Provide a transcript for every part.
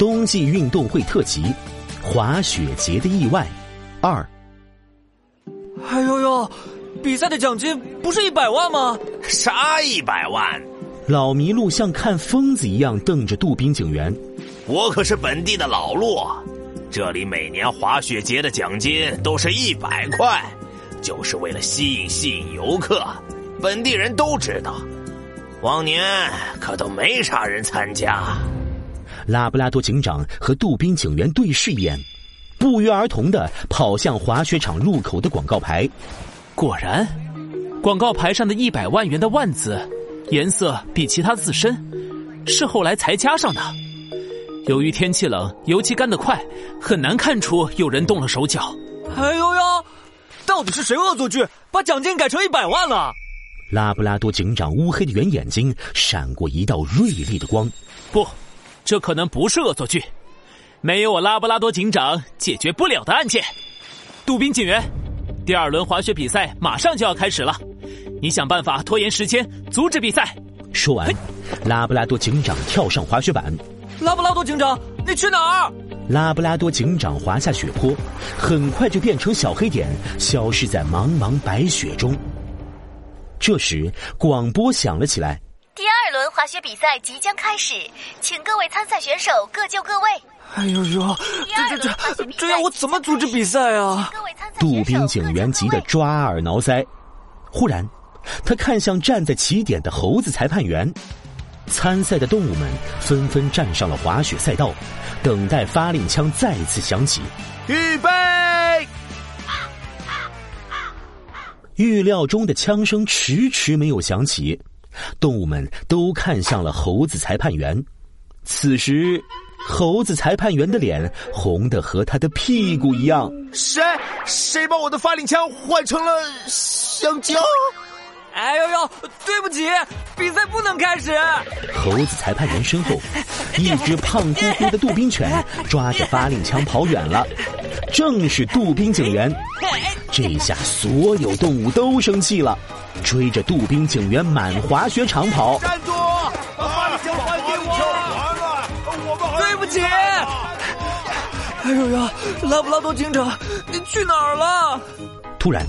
冬季运动会特辑：滑雪节的意外二。哎呦呦，比赛的奖金不是一百万吗？啥一百万？老麋鹿像看疯子一样瞪着杜宾警员。我可是本地的老鹿，这里每年滑雪节的奖金都是一百块，就是为了吸引吸引游客。本地人都知道，往年可都没啥人参加。拉布拉多警长和杜宾警员对视一眼，不约而同的跑向滑雪场入口的广告牌。果然，广告牌上的一百万元的万字颜色比其他字深，是后来才加上的。由于天气冷，油漆干得快，很难看出有人动了手脚。哎呦呦，到底是谁恶作剧，把奖金改成一百万了？拉布拉多警长乌黑的圆眼睛闪过一道锐利的光。不，这可能不是恶作剧，没有我拉布拉多警长解决不了的案件。杜宾警员，第二轮滑雪比赛马上就要开始了，你想办法拖延时间，阻止比赛。说完，拉布拉多警长跳上滑雪板。拉布拉多警长，你去哪儿？拉布拉多警长滑下雪坡，很快就变成小黑点，消失在茫茫白雪中。这时，广播响了起来：“第二轮滑雪比赛即将开始，请各位参赛选手各就各位。”哎呦呦，这这这，这要我怎么组织比赛啊？杜宾警员急得抓耳挠腮。忽然，他看向站在起点的猴子裁判员。参赛的动物们纷纷站上了滑雪赛道，等待发令枪再次响起。预备！预料中的枪声迟迟没有响起，动物们都看向了猴子裁判员。此时，猴子裁判员的脸红的和他的屁股一样。谁？谁把我的发令枪换成了香蕉？哎呦呦！对不起，比赛不能开始。猴子裁判员身后，一只胖乎乎的杜宾犬抓着发令枪跑远了，正是杜宾警员。这下所有动物都生气了，追着杜宾警员满滑雪场跑。站住！把枪还给我！对不起。哎呦呦！拉布拉多警长，你去哪儿了？突然。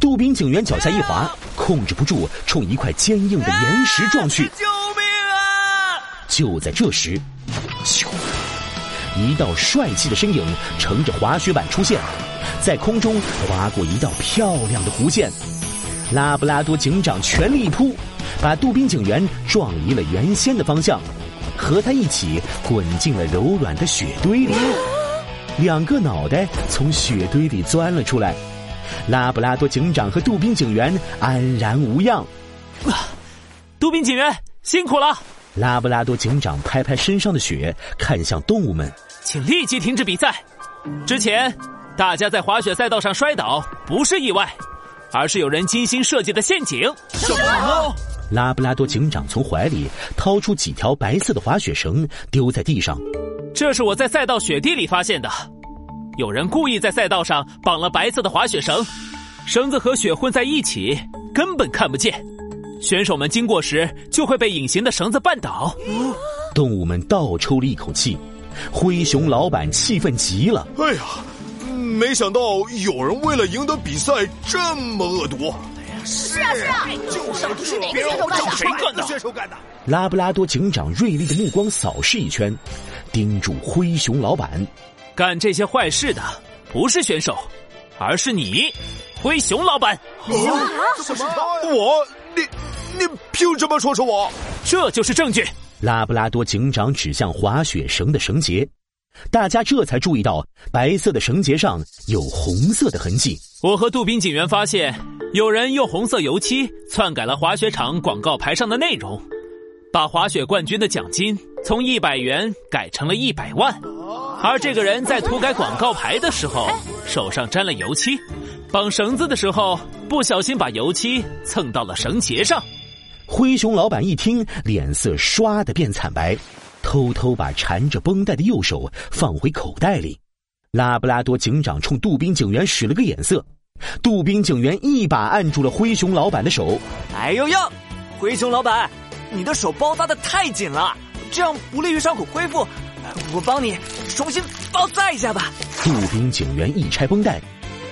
杜宾警员脚下一滑，控制不住，冲一块坚硬的岩石撞去。救命啊！就在这时，咻！一道帅气的身影乘着滑雪板出现，在空中划过一道漂亮的弧线。拉布拉多警长全力一扑，把杜宾警员撞离了原先的方向，和他一起滚进了柔软的雪堆里。两个脑袋从雪堆里钻了出来。拉布拉多警长和杜宾警员安然无恙。啊杜宾警员辛苦了。拉布拉多警长拍拍身上的雪，看向动物们，请立即停止比赛。之前大家在滑雪赛道上摔倒不是意外，而是有人精心设计的陷阱。什么？拉布拉多警长从怀里掏出几条白色的滑雪绳，丢在地上。这是我在赛道雪地里发现的。有人故意在赛道上绑了白色的滑雪绳，绳子和雪混在一起，根本看不见。选手们经过时就会被隐形的绳子绊倒。动物们倒抽了一口气，灰熊老板气愤极了。哎呀，没想到有人为了赢得比赛这么恶毒！是啊是啊，就是哪个选手干的？谁干的？选手干的？拉布拉多警长锐利的目光扫视一圈，盯住灰熊老板。干这些坏事的不是选手，而是你，灰熊老板。啊？什么？我？你？你凭什么说是我？这就是证据。拉布拉多警长指向滑雪绳的绳结，大家这才注意到白色的绳结上有红色的痕迹。我和杜宾警员发现，有人用红色油漆篡改了滑雪场广告牌上的内容，把滑雪冠军的奖金从一百元改成了一百万。而这个人在涂改广告牌的时候，手上沾了油漆，绑绳子的时候不小心把油漆蹭到了绳结上。灰熊老板一听，脸色唰的变惨白，偷偷把缠着绷带的右手放回口袋里。拉布拉多警长冲杜宾警员使了个眼色，杜宾警员一把按住了灰熊老板的手。哎呦呦，灰熊老板，你的手包扎的太紧了，这样不利于伤口恢复。我帮你重新包扎一下吧。杜宾警员一拆绷带，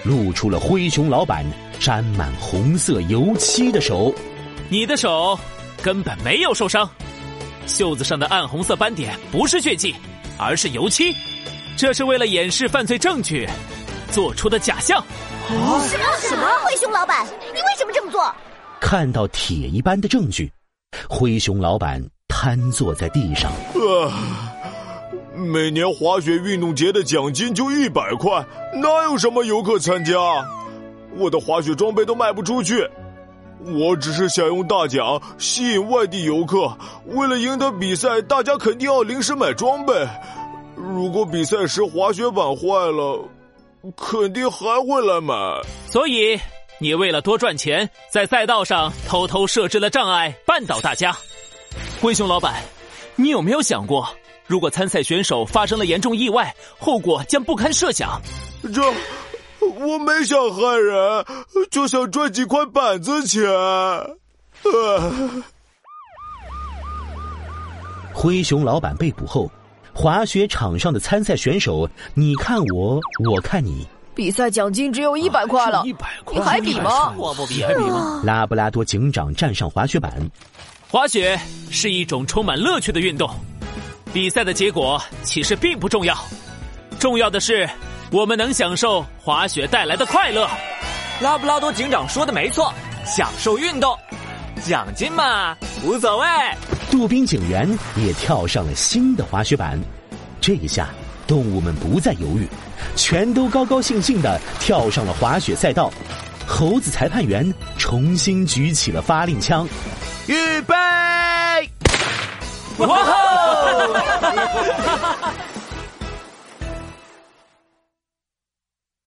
露出了灰熊老板沾满红色油漆的手。你的手根本没有受伤，袖子上的暗红色斑点不是血迹，而是油漆。这是为了掩饰犯罪证据做出的假象。什么什么？灰熊老板，你为什么这么做？看到铁一般的证据，灰熊老板瘫坐在地上。呃，每年滑雪运动节的奖金就一百块，哪有什么游客参加？我的滑雪装备都卖不出去。我只是想用大奖吸引外地游客。为了赢得比赛，大家肯定要临时买装备。如果比赛时滑雪板坏了，肯定还会来买。所以，你为了多赚钱，在赛道上偷偷设置了障碍，绊倒大家。灰熊老板，你有没有想过，如果参赛选手发生了严重意外，后果将不堪设想？这，我没想害人，就想赚几块板子钱。呃，灰熊老板被捕后，滑雪场上的参赛选手，你看我，我看你。比赛奖金只有一百块了，一百块，你还比吗？我不比，还比吗？拉布拉多警长站上滑雪板，滑雪是一种充满乐趣的运动，比赛的结果其实并不重要，重要的是我们能享受滑雪带来的快乐。拉布拉多警长说的没错，享受运动，奖金嘛无所谓。杜宾警员也跳上了新的滑雪板，这一下动物们不再犹豫，全都高高兴兴的跳上了滑雪赛道。猴子裁判员重新举起了发令枪，预备！哇！